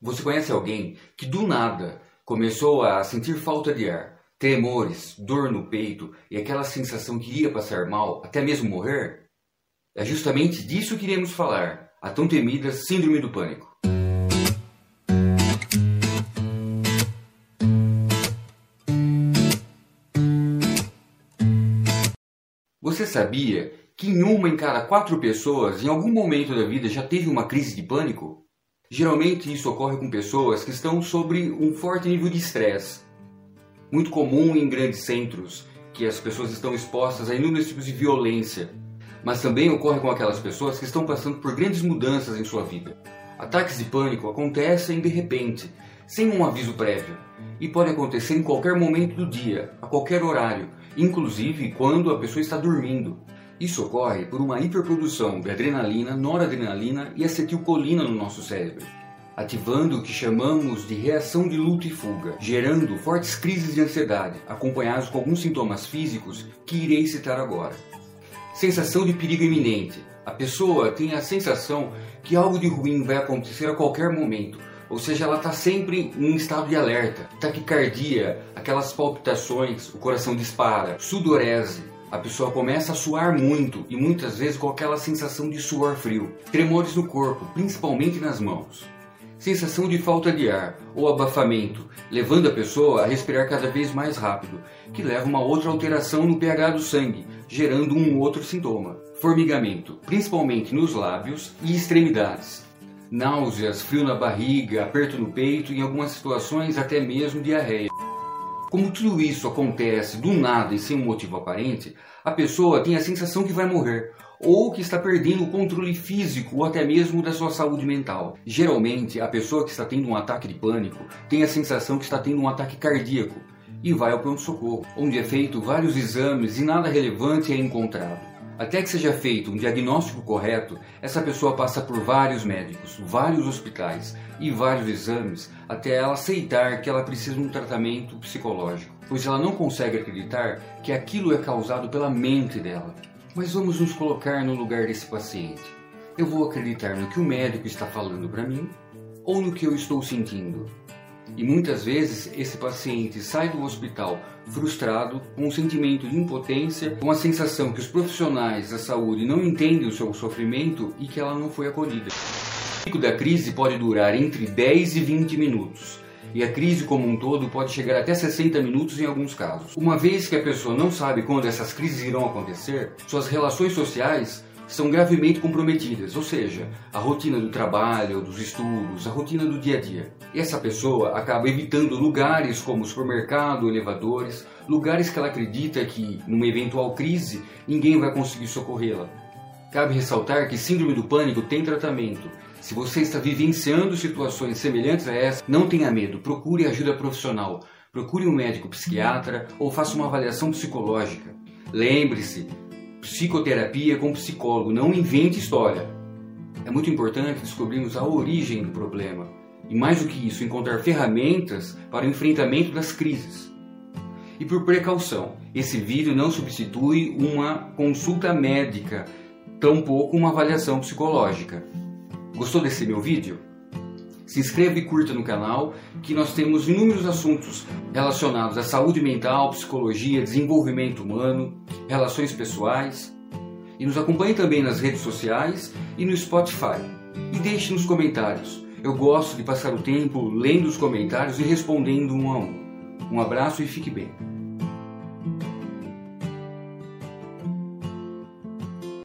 Você conhece alguém que do nada começou a sentir falta de ar, tremores, dor no peito e aquela sensação que ia passar mal, até mesmo morrer? É justamente disso que iremos falar, a tão temida Síndrome do Pânico. Você sabia que em uma em cada quatro pessoas, em algum momento da vida, já teve uma crise de pânico? Geralmente isso ocorre com pessoas que estão sobre um forte nível de estresse. Muito comum em grandes centros, que as pessoas estão expostas a inúmeros tipos de violência. Mas também ocorre com aquelas pessoas que estão passando por grandes mudanças em sua vida. Ataques de pânico acontecem de repente, sem um aviso prévio, e podem acontecer em qualquer momento do dia, a qualquer horário, inclusive quando a pessoa está dormindo. Isso ocorre por uma hiperprodução de adrenalina, noradrenalina e acetilcolina no nosso cérebro, ativando o que chamamos de reação de luta e fuga, gerando fortes crises de ansiedade, acompanhados com alguns sintomas físicos que irei citar agora. Sensação de perigo iminente. A pessoa tem a sensação que algo de ruim vai acontecer a qualquer momento, ou seja, ela está sempre em estado de alerta, taquicardia, aquelas palpitações, o coração dispara, sudorese, a pessoa começa a suar muito e muitas vezes com aquela sensação de suor frio, tremores no corpo, principalmente nas mãos. Sensação de falta de ar ou abafamento, levando a pessoa a respirar cada vez mais rápido, que leva uma outra alteração no pH do sangue, gerando um outro sintoma. Formigamento, principalmente nos lábios e extremidades. Náuseas, frio na barriga, aperto no peito e em algumas situações até mesmo diarreia. Como tudo isso acontece do nada e sem um motivo aparente, a pessoa tem a sensação que vai morrer ou que está perdendo o controle físico ou até mesmo da sua saúde mental. Geralmente, a pessoa que está tendo um ataque de pânico tem a sensação que está tendo um ataque cardíaco e vai ao pronto-socorro, onde é feito vários exames e nada relevante é encontrado. Até que seja feito um diagnóstico correto, essa pessoa passa por vários médicos, vários hospitais e vários exames até ela aceitar que ela precisa de um tratamento psicológico, pois ela não consegue acreditar que aquilo é causado pela mente dela. Mas vamos nos colocar no lugar desse paciente. Eu vou acreditar no que o médico está falando para mim ou no que eu estou sentindo? E muitas vezes esse paciente sai do hospital frustrado, com um sentimento de impotência, com a sensação que os profissionais da saúde não entendem o seu sofrimento e que ela não foi acolhida. O pico da crise pode durar entre 10 e 20 minutos. E a crise como um todo pode chegar até 60 minutos em alguns casos. Uma vez que a pessoa não sabe quando essas crises irão acontecer, suas relações sociais são gravemente comprometidas, ou seja, a rotina do trabalho, dos estudos, a rotina do dia a dia. E essa pessoa acaba evitando lugares como supermercado, elevadores, lugares que ela acredita que, numa eventual crise, ninguém vai conseguir socorrê-la. Cabe ressaltar que síndrome do pânico tem tratamento. Se você está vivenciando situações semelhantes a essa, não tenha medo, procure ajuda profissional. Procure um médico psiquiatra ou faça uma avaliação psicológica. Lembre-se, psicoterapia com psicólogo, não invente história. É muito importante descobrirmos a origem do problema e, mais do que isso, encontrar ferramentas para o enfrentamento das crises. E por precaução, esse vídeo não substitui uma consulta médica, tampouco uma avaliação psicológica. Gostou desse meu vídeo? Se inscreva e curta no canal, que nós temos inúmeros assuntos relacionados à saúde mental, psicologia, desenvolvimento humano, relações pessoais. E nos acompanhe também nas redes sociais e no Spotify. E deixe nos comentários. Eu gosto de passar o tempo lendo os comentários e respondendo um a um. Um abraço e fique bem.